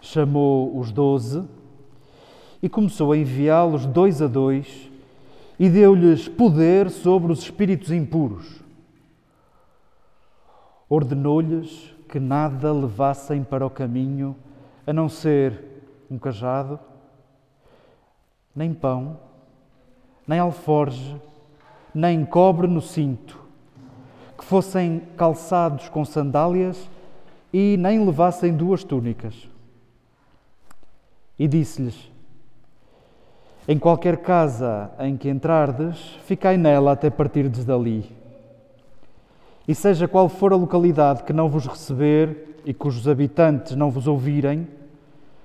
chamou os doze e começou a enviá-los dois a dois e deu-lhes poder sobre os espíritos impuros. Ordenou-lhes que nada levassem para o caminho a não ser um cajado, nem pão, nem alforge, nem cobre no cinto, que fossem calçados com sandálias e nem levassem duas túnicas. E disse-lhes: Em qualquer casa em que entrardes, ficai nela até partirdes dali. E seja qual for a localidade que não vos receber e cujos habitantes não vos ouvirem,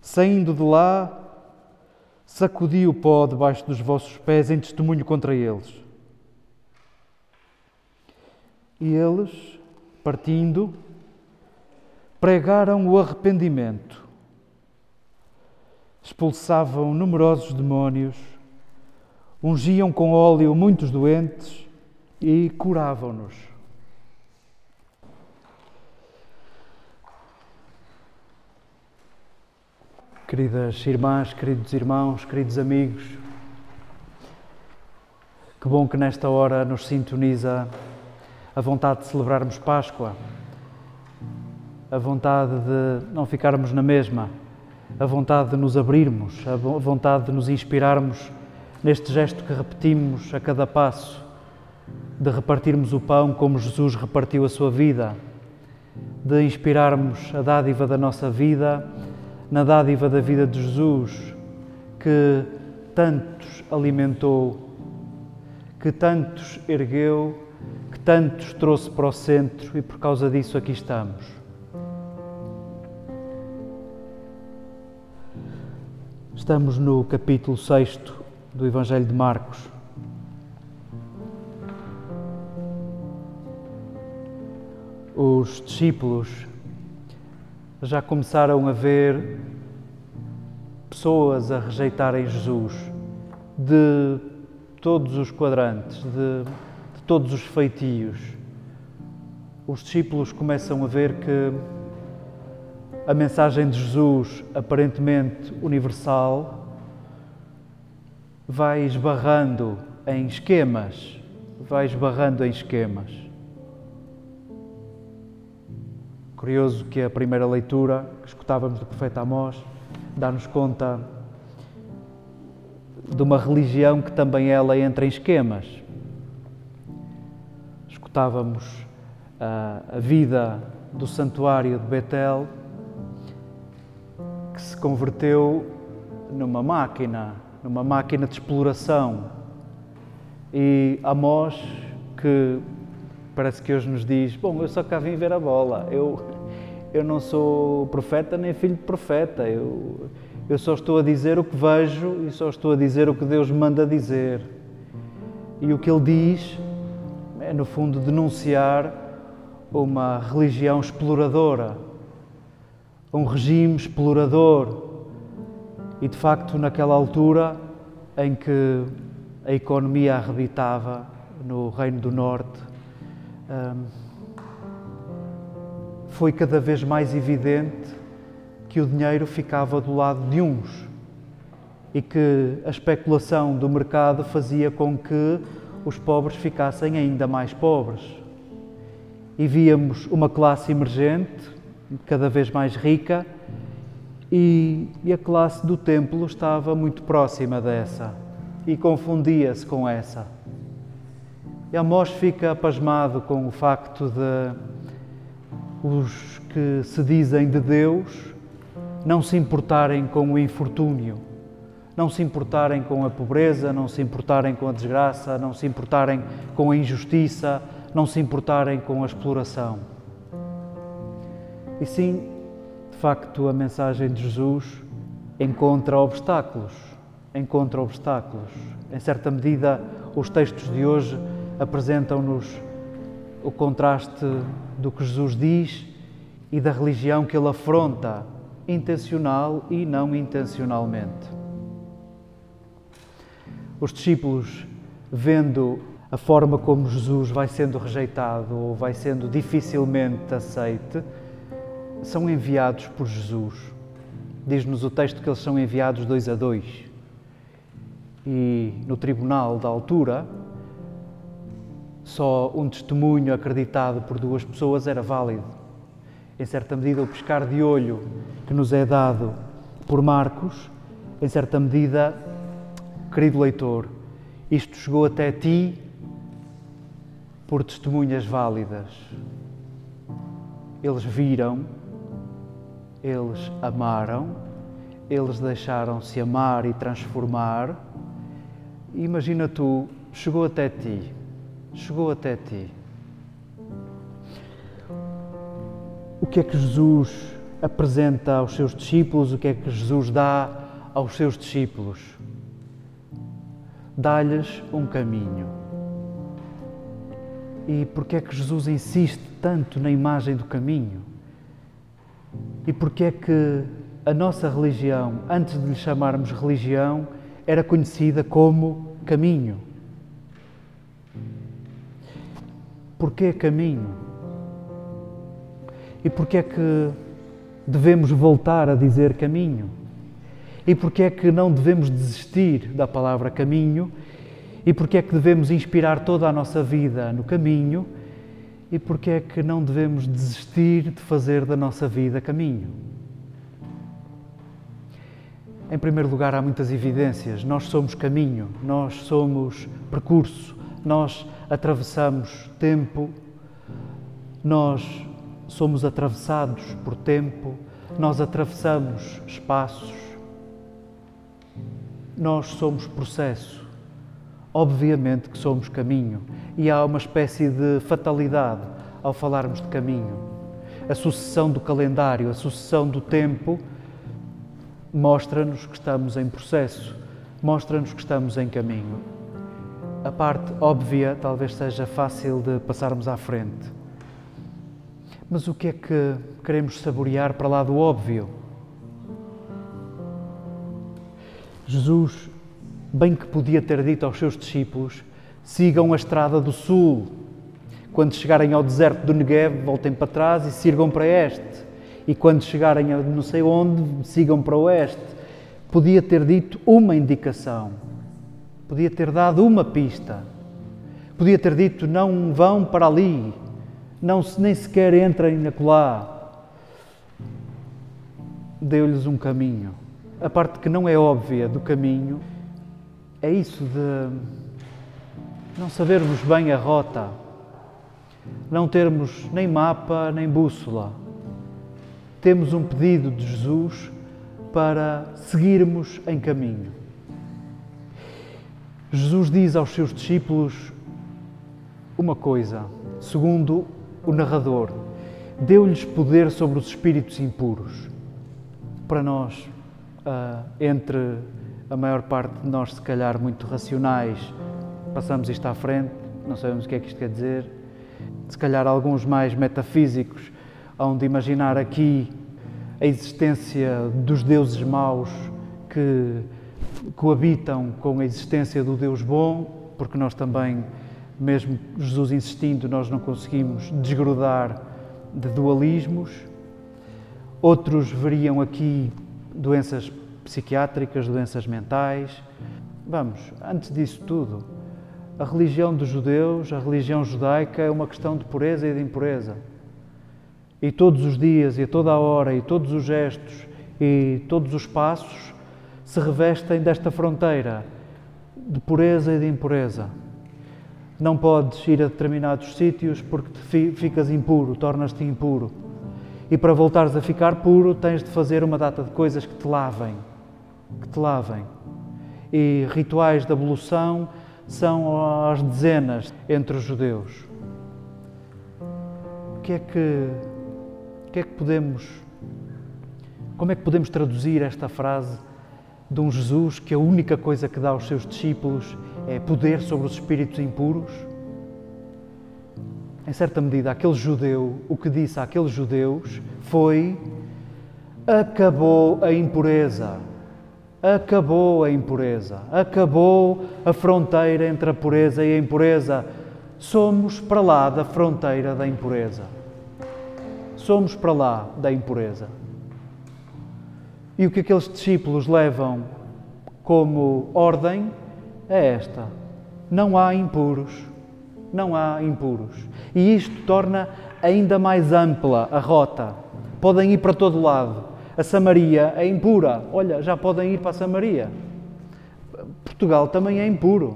saindo de lá, sacudi o pó debaixo dos vossos pés em testemunho contra eles. E eles, partindo, pregaram o arrependimento, expulsavam numerosos demónios, ungiam com óleo muitos doentes e curavam-nos. Queridas irmãs, queridos irmãos, queridos amigos, que bom que nesta hora nos sintoniza a vontade de celebrarmos Páscoa, a vontade de não ficarmos na mesma, a vontade de nos abrirmos, a vontade de nos inspirarmos neste gesto que repetimos a cada passo, de repartirmos o pão como Jesus repartiu a sua vida, de inspirarmos a dádiva da nossa vida na dádiva da vida de Jesus, que tantos alimentou, que tantos ergueu, que tantos trouxe para o centro e por causa disso aqui estamos. Estamos no capítulo 6 do Evangelho de Marcos. Os discípulos já começaram a ver pessoas a rejeitarem Jesus de todos os quadrantes, de, de todos os feitios. Os discípulos começam a ver que a mensagem de Jesus, aparentemente universal, vai esbarrando em esquemas, vai esbarrando em esquemas. Curioso que a primeira leitura que escutávamos do profeta Amós dá-nos conta de uma religião que também ela entra em esquemas. Escutávamos a, a vida do santuário de Betel que se converteu numa máquina, numa máquina de exploração. E Amós que parece que hoje nos diz: Bom, eu só cá vim ver a bola, eu, eu não sou profeta nem filho de profeta, eu, eu só estou a dizer o que vejo e só estou a dizer o que Deus manda dizer. E o que ele diz é, no fundo, denunciar uma religião exploradora, um regime explorador. E de facto, naquela altura em que a economia arrebitava no Reino do Norte, foi cada vez mais evidente que o dinheiro ficava do lado de uns e que a especulação do mercado fazia com que os pobres ficassem ainda mais pobres. E víamos uma classe emergente, cada vez mais rica, e, e a classe do templo estava muito próxima dessa e confundia-se com essa. E Amós fica pasmado com o facto de os que se dizem de Deus não se importarem com o infortúnio, não se importarem com a pobreza, não se importarem com a desgraça, não se importarem com a injustiça, não se importarem com a exploração. E sim, de facto, a mensagem de Jesus encontra obstáculos, encontra obstáculos. Em certa medida, os textos de hoje apresentam-nos o contraste do que Jesus diz e da religião que ele afronta, intencional e não intencionalmente. Os discípulos, vendo a forma como Jesus vai sendo rejeitado ou vai sendo dificilmente aceite, são enviados por Jesus. Diz-nos o texto que eles são enviados dois a dois. E no tribunal da altura, só um testemunho acreditado por duas pessoas era válido. Em certa medida, o pescar de olho que nos é dado por Marcos, em certa medida, querido leitor, isto chegou até ti por testemunhas válidas. Eles viram, eles amaram, eles deixaram-se amar e transformar. Imagina tu, chegou até ti, chegou até ti. O que é que Jesus apresenta aos seus discípulos? O que é que Jesus dá aos seus discípulos? Dá-lhes um caminho. E porquê é que Jesus insiste tanto na imagem do caminho? E porquê é que a nossa religião, antes de lhe chamarmos religião, era conhecida como caminho? Porquê caminho? E porquê é que devemos voltar a dizer caminho? E porquê é que não devemos desistir da palavra caminho? E porquê é que devemos inspirar toda a nossa vida no caminho? E porquê é que não devemos desistir de fazer da nossa vida caminho? Em primeiro lugar, há muitas evidências. Nós somos caminho, nós somos percurso, nós atravessamos tempo, nós somos atravessados por tempo, nós atravessamos espaços, nós somos processo. Obviamente que somos caminho e há uma espécie de fatalidade ao falarmos de caminho. A sucessão do calendário, a sucessão do tempo, mostra-nos que estamos em processo, mostra-nos que estamos em caminho. A parte óbvia talvez seja fácil de passarmos à frente. Mas o que é que queremos saborear para lá do óbvio? Jesus, bem que podia ter dito aos seus discípulos: sigam a estrada do sul. Quando chegarem ao deserto do Negev, voltem para trás e sigam para este. E quando chegarem a não sei onde, sigam para oeste. Podia ter dito uma indicação, podia ter dado uma pista, podia ter dito: não vão para ali, não nem sequer entrem na colá. Deu-lhes um caminho. A parte que não é óbvia do caminho é isso de não sabermos bem a rota, não termos nem mapa nem bússola. Temos um pedido de Jesus para seguirmos em caminho. Jesus diz aos seus discípulos uma coisa, segundo o narrador, deu-lhes poder sobre os espíritos impuros. Para nós, ah, entre a maior parte de nós, se calhar muito racionais, passamos isto à frente, não sabemos o que é que isto quer dizer. Se calhar alguns mais metafísicos, onde imaginar aqui a existência dos deuses maus que coabitam com a existência do Deus bom, porque nós também mesmo Jesus insistindo, nós não conseguimos desgrudar de dualismos. Outros veriam aqui doenças psiquiátricas, doenças mentais. Vamos, antes disso tudo, a religião dos judeus, a religião judaica é uma questão de pureza e de impureza. E todos os dias, e a toda a hora, e todos os gestos, e todos os passos se revestem desta fronteira de pureza e de impureza. Não podes ir a determinados sítios porque te ficas impuro, tornas-te impuro. E para voltares a ficar puro, tens de fazer uma data de coisas que te lavem, que te lavem. E rituais de ablução são às dezenas entre os judeus. O que é que, o que é que podemos, como é que podemos traduzir esta frase de um Jesus que a única coisa que dá aos seus discípulos é poder sobre os espíritos impuros? Em certa medida, aquele judeu, o que disse àqueles judeus foi: acabou a impureza, acabou a impureza, acabou a fronteira entre a pureza e a impureza. Somos para lá da fronteira da impureza. Somos para lá da impureza. E o que aqueles discípulos levam como ordem é esta: não há impuros, não há impuros. E isto torna ainda mais ampla a rota. Podem ir para todo lado. A Samaria é impura. Olha, já podem ir para a Samaria. Portugal também é impuro.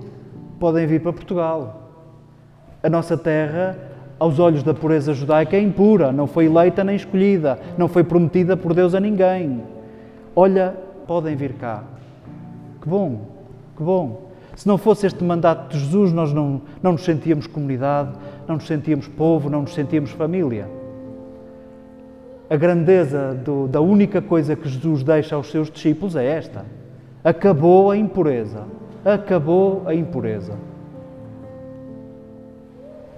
Podem vir para Portugal. A nossa terra, aos olhos da pureza judaica, é impura. Não foi eleita nem escolhida. Não foi prometida por Deus a ninguém. Olha, podem vir cá. Que bom, que bom. Se não fosse este mandato de Jesus, nós não, não nos sentíamos comunidade, não nos sentíamos povo, não nos sentíamos família. A grandeza do, da única coisa que Jesus deixa aos seus discípulos é esta: acabou a impureza. Acabou a impureza.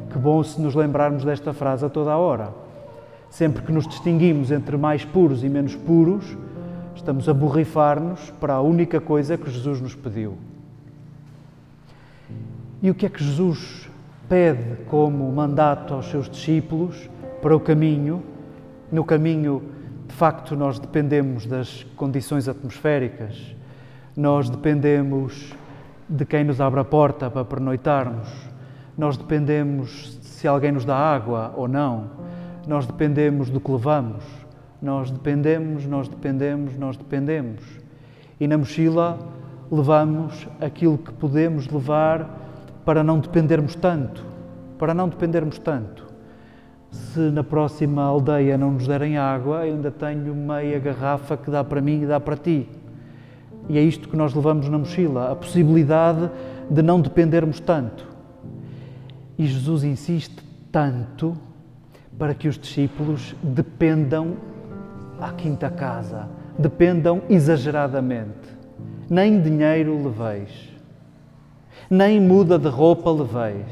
Que bom se nos lembrarmos desta frase a toda a hora. Sempre que nos distinguimos entre mais puros e menos puros, estamos a borrifar-nos para a única coisa que Jesus nos pediu. E o que é que Jesus pede como mandato aos seus discípulos para o caminho? No caminho, de facto, nós dependemos das condições atmosféricas, nós dependemos de quem nos abre a porta para pernoitarmos, nós dependemos se alguém nos dá água ou não, nós dependemos do que levamos, nós dependemos, nós dependemos, nós dependemos. E na mochila levamos aquilo que podemos levar para não dependermos tanto, para não dependermos tanto. Se na próxima aldeia não nos derem água, eu ainda tenho meia garrafa que dá para mim e dá para ti. E é isto que nós levamos na mochila, a possibilidade de não dependermos tanto. E Jesus insiste tanto para que os discípulos dependam à quinta casa, dependam exageradamente. Nem dinheiro leveis nem muda de roupa leveis,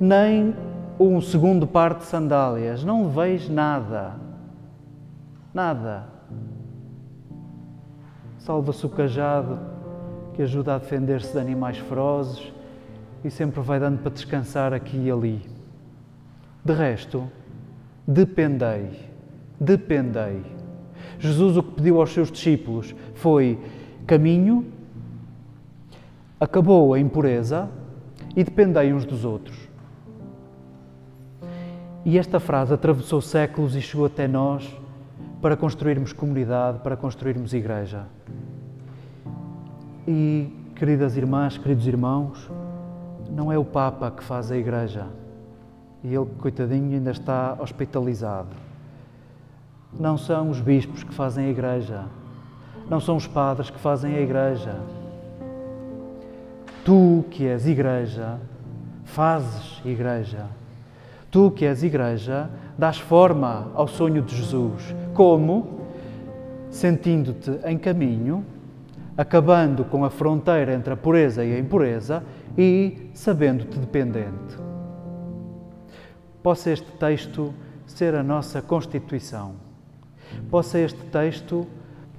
nem um segundo par de sandálias, não leveis nada. Nada. Salva-se o cajado que ajuda a defender-se de animais ferozes e sempre vai dando para descansar aqui e ali. De resto, dependei, dependei. Jesus o que pediu aos seus discípulos foi caminho acabou a impureza e dependei uns dos outros. E esta frase atravessou séculos e chegou até nós para construirmos comunidade, para construirmos igreja. E, queridas irmãs, queridos irmãos, não é o Papa que faz a igreja. E ele, coitadinho, ainda está hospitalizado. Não são os bispos que fazem a igreja. Não são os padres que fazem a igreja Tu que és igreja, fazes igreja. Tu que és igreja, dás forma ao sonho de Jesus. Como? Sentindo-te em caminho, acabando com a fronteira entre a pureza e a impureza e sabendo-te dependente. Possa este texto ser a nossa constituição. Possa este texto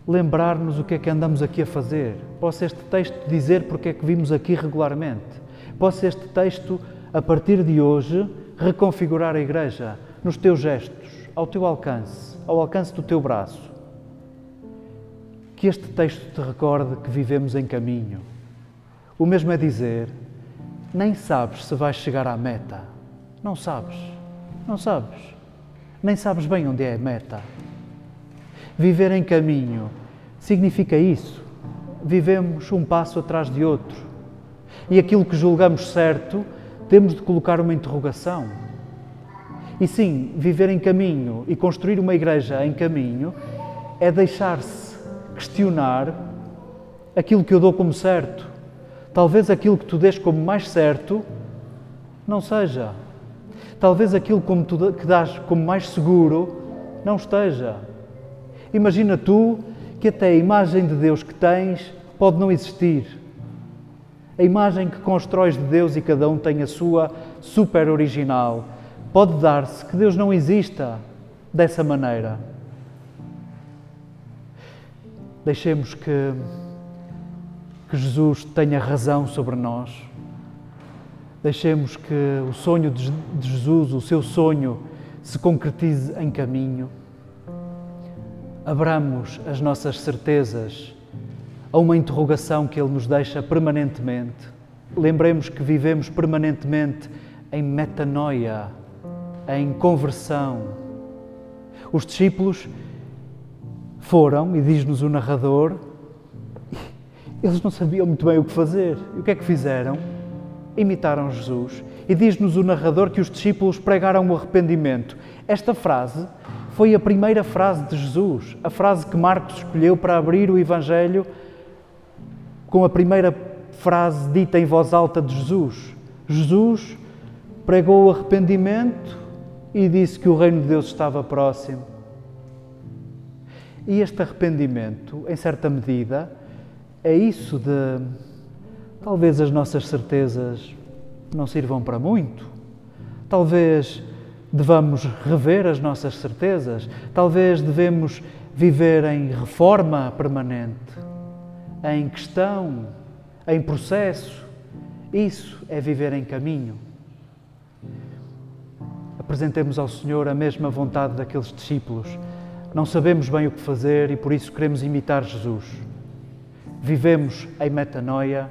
lembrar-nos o que é que andamos aqui a fazer. Possa este texto dizer porque é que vimos aqui regularmente. Possa este texto, a partir de hoje, reconfigurar a Igreja nos teus gestos, ao teu alcance, ao alcance do teu braço. Que este texto te recorde que vivemos em caminho. O mesmo é dizer, nem sabes se vais chegar à meta. Não sabes, não sabes. Nem sabes bem onde é a meta. Viver em caminho significa isso. Vivemos um passo atrás de outro. E aquilo que julgamos certo, temos de colocar uma interrogação. E sim, viver em caminho e construir uma igreja em caminho é deixar-se questionar aquilo que eu dou como certo. Talvez aquilo que tu dês como mais certo não seja. Talvez aquilo como tu, que dás como mais seguro não esteja. Imagina tu que até a imagem de Deus que tens pode não existir. A imagem que constróis de Deus e cada um tem a sua super original. Pode dar-se que Deus não exista dessa maneira. Deixemos que, que Jesus tenha razão sobre nós. Deixemos que o sonho de Jesus, o seu sonho, se concretize em caminho abramos as nossas certezas a uma interrogação que Ele nos deixa permanentemente. Lembremos que vivemos permanentemente em metanoia, em conversão. Os discípulos foram, e diz-nos o narrador, eles não sabiam muito bem o que fazer. E o que é que fizeram? Imitaram Jesus. E diz-nos o narrador que os discípulos pregaram o arrependimento. Esta frase foi a primeira frase de Jesus, a frase que Marcos escolheu para abrir o Evangelho com a primeira frase dita em voz alta de Jesus. Jesus pregou o arrependimento e disse que o reino de Deus estava próximo. E este arrependimento, em certa medida, é isso de talvez as nossas certezas não sirvam para muito. Talvez devamos rever as nossas certezas. Talvez devemos viver em reforma permanente, em questão, em processo. Isso é viver em caminho. Apresentemos ao Senhor a mesma vontade daqueles discípulos. Não sabemos bem o que fazer e por isso queremos imitar Jesus. Vivemos em metanoia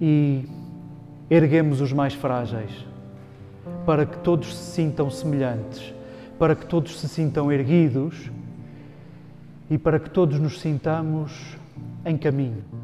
e erguemos os mais frágeis para que todos se sintam semelhantes, para que todos se sintam erguidos e para que todos nos sintamos em caminho.